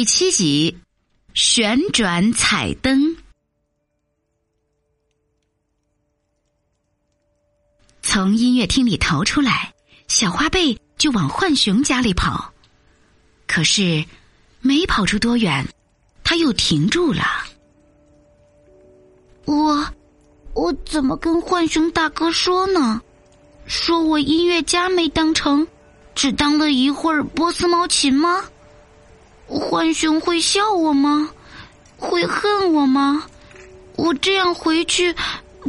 第七集，旋转彩灯。从音乐厅里逃出来，小花贝就往浣熊家里跑。可是，没跑出多远，他又停住了。我，我怎么跟浣熊大哥说呢？说我音乐家没当成，只当了一会儿波斯猫琴吗？浣熊会笑我吗？会恨我吗？我这样回去，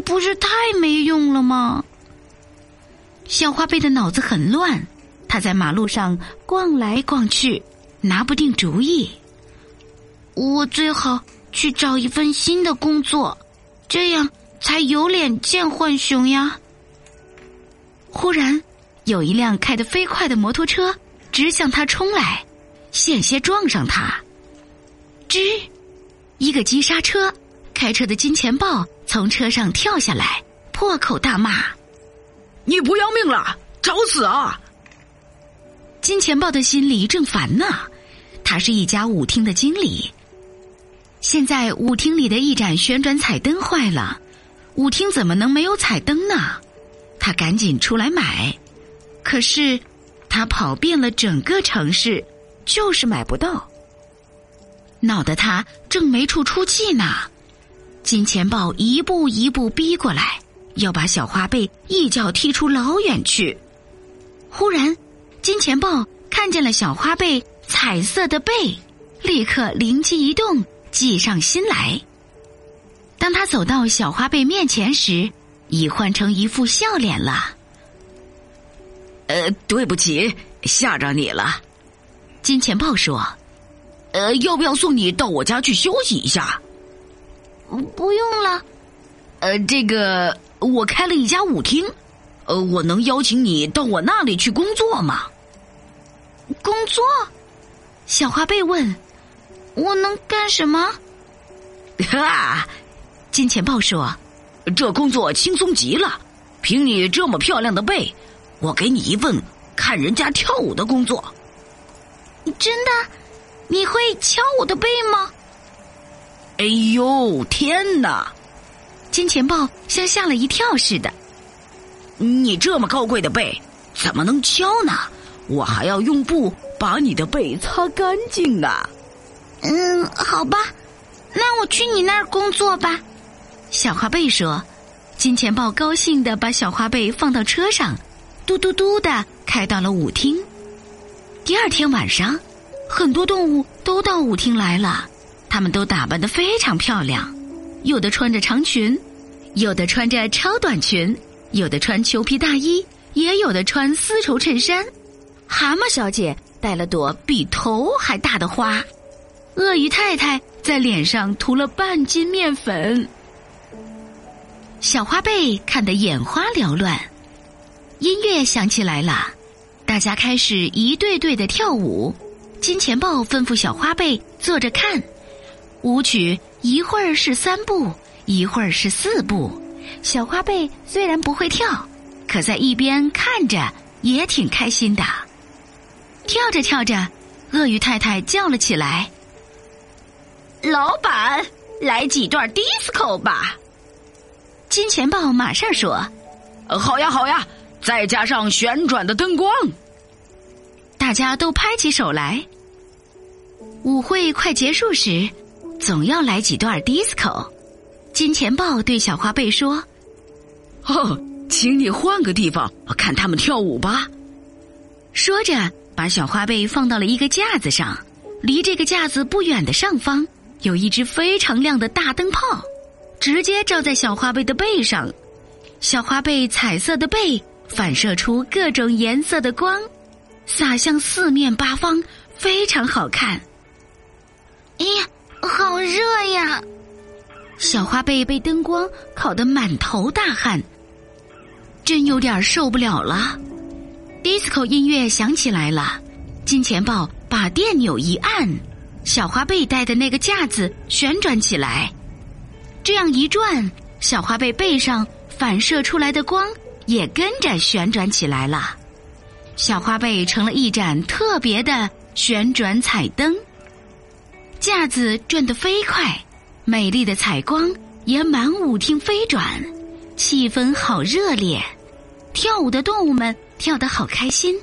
不是太没用了吗？小花贝的脑子很乱，他在马路上逛来逛去，拿不定主意。我最好去找一份新的工作，这样才有脸见浣熊呀。忽然，有一辆开得飞快的摩托车直向他冲来。险些撞上他，吱！一个急刹车，开车的金钱豹从车上跳下来，破口大骂：“你不要命了，找死啊！”金钱豹的心里正烦呢，他是一家舞厅的经理，现在舞厅里的一盏旋转彩灯坏了，舞厅怎么能没有彩灯呢？他赶紧出来买，可是他跑遍了整个城市。就是买不到，闹得他正没处出气呢。金钱豹一步一步逼过来，要把小花贝一脚踢出老远去。忽然，金钱豹看见了小花贝彩色的背，立刻灵机一动，计上心来。当他走到小花贝面前时，已换成一副笑脸了。呃，对不起，吓着你了。金钱豹说：“呃，要不要送你到我家去休息一下？”“不用了。”“呃，这个我开了一家舞厅，呃，我能邀请你到我那里去工作吗？”“工作？”小花贝问。“我能干什么？”“哈！”金钱豹说：“这工作轻松极了，凭你这么漂亮的背，我给你一份看人家跳舞的工作。”真的？你会敲我的背吗？哎呦，天哪！金钱豹像吓了一跳似的。你这么高贵的背，怎么能敲呢？我还要用布把你的背擦干净呢。嗯，好吧，那我去你那儿工作吧。小花贝说。金钱豹高兴的把小花贝放到车上，嘟嘟嘟的开到了舞厅。第二天晚上，很多动物都到舞厅来了，他们都打扮得非常漂亮，有的穿着长裙，有的穿着超短裙，有的穿裘皮大衣，也有的穿丝绸衬衫。蛤蟆小姐戴了朵比头还大的花，鳄鱼太太在脸上涂了半斤面粉。小花贝看得眼花缭乱，音乐响起来了。大家开始一对对的跳舞，金钱豹吩咐小花贝坐着看，舞曲一会儿是三步，一会儿是四步。小花贝虽然不会跳，可在一边看着也挺开心的。跳着跳着，鳄鱼太太叫了起来：“老板，来几段 disco 吧！”金钱豹马上说：“好呀，好呀。”再加上旋转的灯光，大家都拍起手来。舞会快结束时，总要来几段 disco。金钱豹对小花贝说：“哦，请你换个地方看他们跳舞吧。”说着，把小花贝放到了一个架子上。离这个架子不远的上方，有一只非常亮的大灯泡，直接照在小花贝的背上。小花贝彩色的背。反射出各种颜色的光，洒向四面八方，非常好看。咦，好热呀！小花贝被灯光烤得满头大汗，真有点受不了了。disco 音乐响起来了，金钱豹把电钮一按，小花贝带的那个架子旋转起来。这样一转，小花贝背上反射出来的光。也跟着旋转起来了，小花被成了一盏特别的旋转彩灯。架子转得飞快，美丽的彩光也满舞厅飞转，气氛好热烈。跳舞的动物们跳得好开心。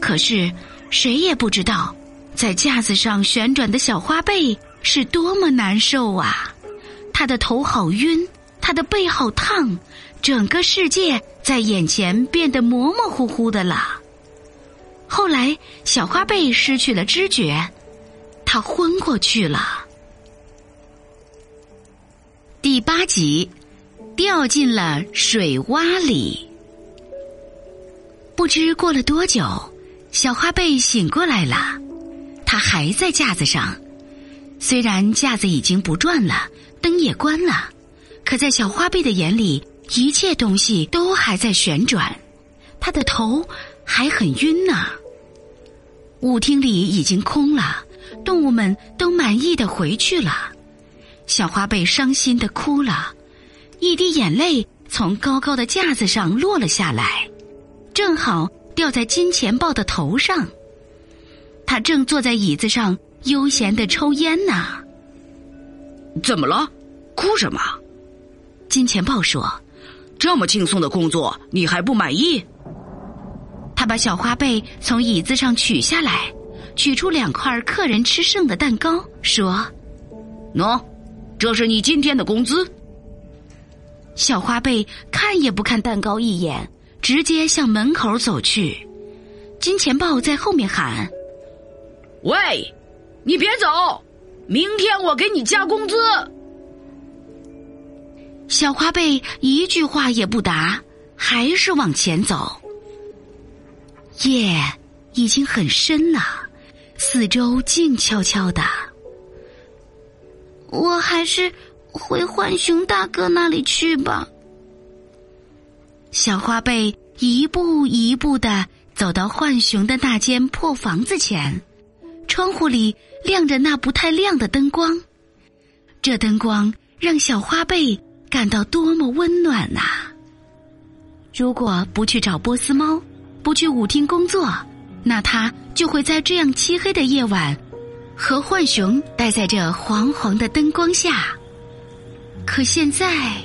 可是谁也不知道，在架子上旋转的小花贝是多么难受啊！他的头好晕，他的背好烫，整个世界在眼前变得模模糊糊的了。后来，小花贝失去了知觉，他昏过去了。第八集，掉进了水洼里。不知过了多久，小花贝醒过来了，它还在架子上。虽然架子已经不转了，灯也关了，可在小花贝的眼里，一切东西都还在旋转，他的头还很晕呢。舞厅里已经空了，动物们都满意的回去了。小花贝伤心的哭了，一滴眼泪从高高的架子上落了下来，正好掉在金钱豹的头上。他正坐在椅子上悠闲的抽烟呢。怎么了？哭什么？金钱豹说：“这么轻松的工作，你还不满意？”他把小花贝从椅子上取下来，取出两块客人吃剩的蛋糕，说：“喏，这是你今天的工资。”小花贝看也不看蛋糕一眼，直接向门口走去。金钱豹在后面喊：“喂，你别走，明天我给你加工资。”小花贝一句话也不答，还是往前走。夜已经很深了，四周静悄悄的。我还是回浣熊大哥那里去吧。小花贝一步一步的走到浣熊的那间破房子前，窗户里亮着那不太亮的灯光，这灯光让小花贝感到多么温暖呐！如果不去找波斯猫。不去舞厅工作，那他就会在这样漆黑的夜晚，和浣熊待在这黄黄的灯光下。可现在，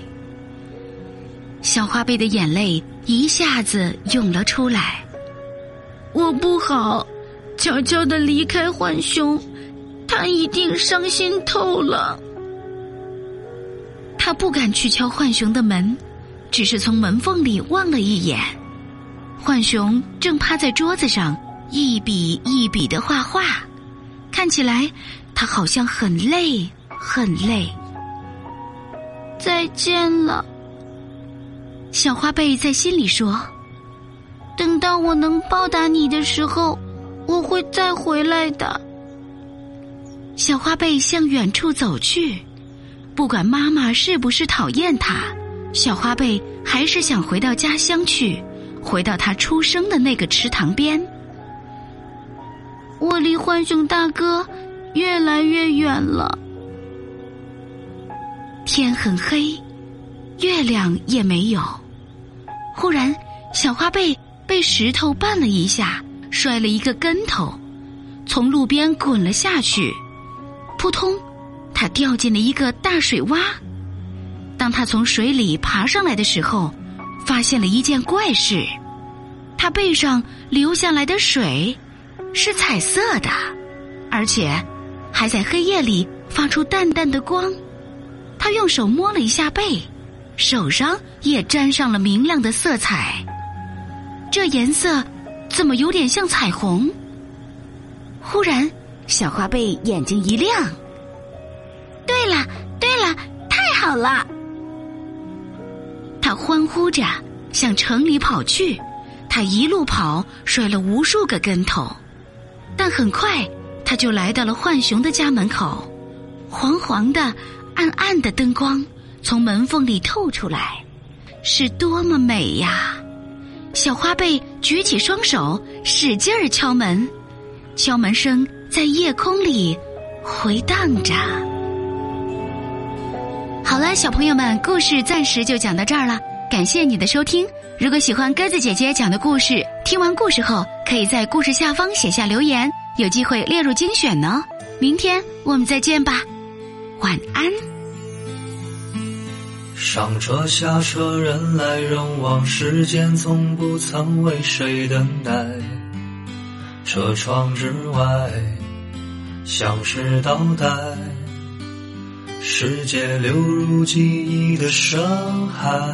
小花贝的眼泪一下子涌了出来。我不好，悄悄的离开浣熊，他一定伤心透了。他不敢去敲浣熊的门，只是从门缝里望了一眼。浣熊正趴在桌子上，一笔一笔的画画，看起来他好像很累，很累。再见了，小花贝在心里说：“等到我能报答你的时候，我会再回来的。”小花贝向远处走去，不管妈妈是不是讨厌他，小花贝还是想回到家乡去。回到他出生的那个池塘边，我离浣熊大哥越来越远了。天很黑，月亮也没有。忽然，小花贝被石头绊了一下，摔了一个跟头，从路边滚了下去。扑通，他掉进了一个大水洼。当他从水里爬上来的时候，发现了一件怪事，他背上流下来的水是彩色的，而且还在黑夜里发出淡淡的光。他用手摸了一下背，手上也沾上了明亮的色彩。这颜色怎么有点像彩虹？忽然，小花贝眼睛一亮。对了，对了，太好了！他欢呼着向城里跑去，他一路跑，摔了无数个跟头，但很快他就来到了浣熊的家门口。黄黄的、暗暗的灯光从门缝里透出来，是多么美呀！小花贝举起双手，使劲儿敲门，敲门声在夜空里回荡着。好了，小朋友们，故事暂时就讲到这儿了。感谢你的收听。如果喜欢鸽子姐姐讲的故事，听完故事后可以在故事下方写下留言，有机会列入精选呢。明天我们再见吧，晚安。上车下车，人来人往，时间从不曾为谁等待。车窗之外，像是倒带，世界流入记忆的深海。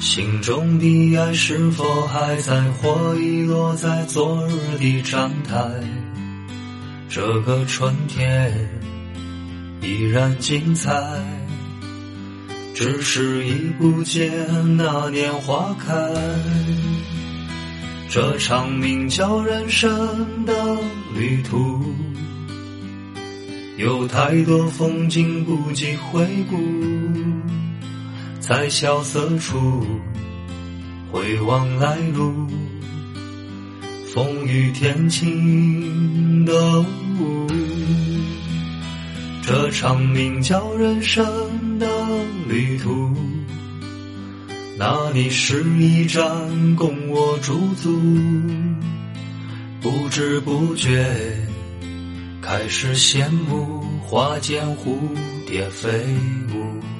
心中的爱是否还在，或遗落在昨日的站台？这个春天。依然精彩，只是已不见那年花开。这场名叫人生的旅途，有太多风景不及回顾，在萧瑟处回望来路，风雨天晴的雾。这场名叫人生的旅途，那里是一站供我驻足，不知不觉开始羡慕花间蝴蝶飞舞。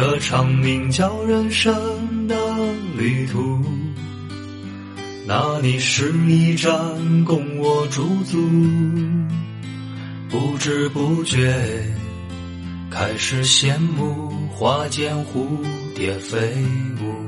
这场名叫人生的旅途，那里是一站供我驻足，不知不觉开始羡慕花间蝴蝶飞舞。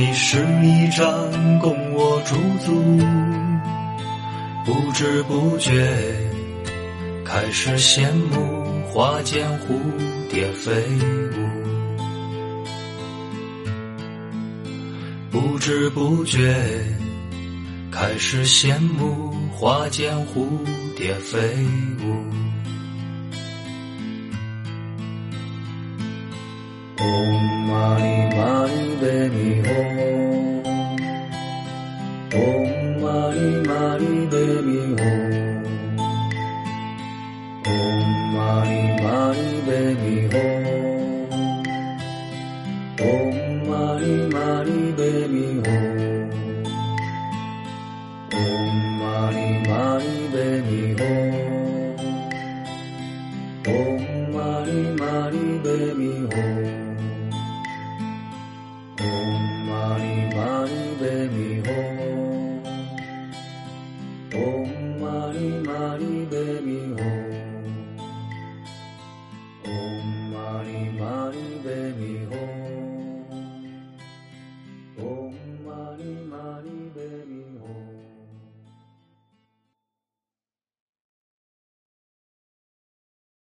你是一站供我驻足，不知不觉开始羡慕花间蝴蝶飞舞，不知不觉开始羡慕花间蝴蝶飞舞。Om Mani でみようほんまにまりでみようほんまにまりでみようほんまにまりでみようほんまにまりでみようほんまにまりでみよう。